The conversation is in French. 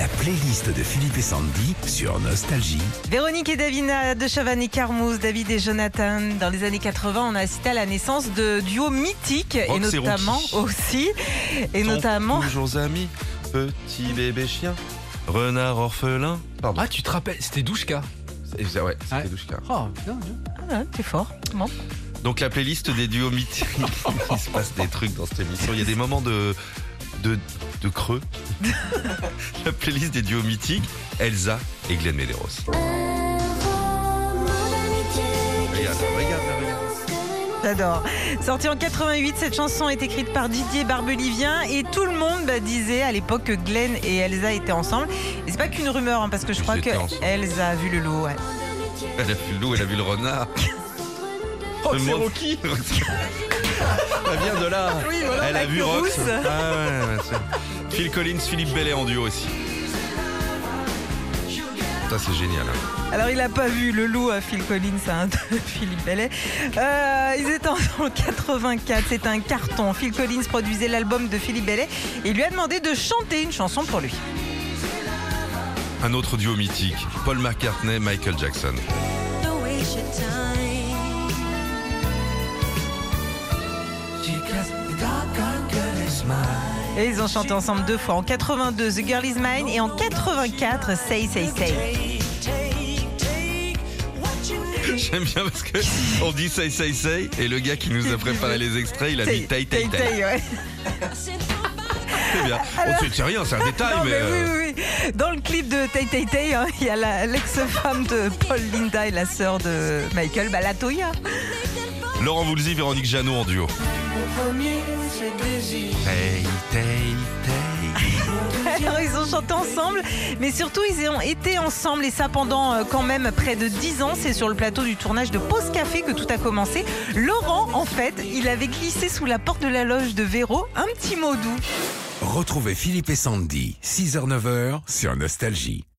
La playlist de Philippe et Sandy sur Nostalgie. Véronique et Davina de Chavannes et Carmouze, David et Jonathan. Dans les années 80, on a assisté à la naissance de duos mythiques et Rox et notamment aussi, et notamment, Toujours amis, petit bébé chien, renard orphelin. Pardon. Ah, tu te rappelles, c'était Douchka. C'est- ouais, c'était Ouais. Douchka. Oh, bien, bien. Ah, t'es fort. Bon. Donc la playlist des duos mythiques. Il se passe des trucs dans cette émission. Il y a des moments de, de, de creux. la playlist des duos mythiques, Elsa et Glenn Medeiros. Regarde, regarde, regarde. J'adore. Sortie en 88, cette chanson est écrite par Didier Barbelivien et tout le monde bah, disait à l'époque que Glenn et Elsa étaient ensemble. Et c'est pas qu'une rumeur, hein, parce que je Ils crois que étaient ensemble. Elsa a vu le ouais. Elle a vu le loup, elle a vu le renard. Oh, c'est Rocky. Elle vient de là. Oui, voilà, Elle a vu Rox. Ah ouais, ouais, Phil Collins, Philippe Bellet en duo aussi. Ça c'est génial. hein. Alors il a pas vu le loup à Phil Collins, hein, de Philippe Bellet. Euh, ils étaient en 84, c'est un carton. Phil Collins produisait l'album de Philippe Bellet et il lui a demandé de chanter une chanson pour lui. Un autre duo mythique, Paul McCartney, Michael Jackson. Et ils ont chanté ensemble deux fois, en 82 The Girl Is Mine et en 84 Say Say Say. J'aime bien parce que on dit say say say et le gars qui nous a préparé les extraits, il a dit tay tay tay. tay, ouais. C'est bien. On sait c'est rien, c'est un détail Non, mais. mais euh, oui, oui, oui. Dans le clip de Tay Tay Tay, hein, il y a la- l'ex-femme de Paul Linda et la sœur de Michael, bah, la Toya. Laurent Voulzy, Véronique Jeannot en duo. Tay. Alors ils ont chanté ensemble, mais surtout ils ont été ensemble et ça pendant euh, quand même près de 10 ans. C'est sur le plateau du tournage de Pause Café que tout a commencé. Laurent, en fait, il avait glissé sous la porte de la loge de Véro un petit mot doux. Retrouvez Philippe et Sandy, 6h-9h sur Nostalgie.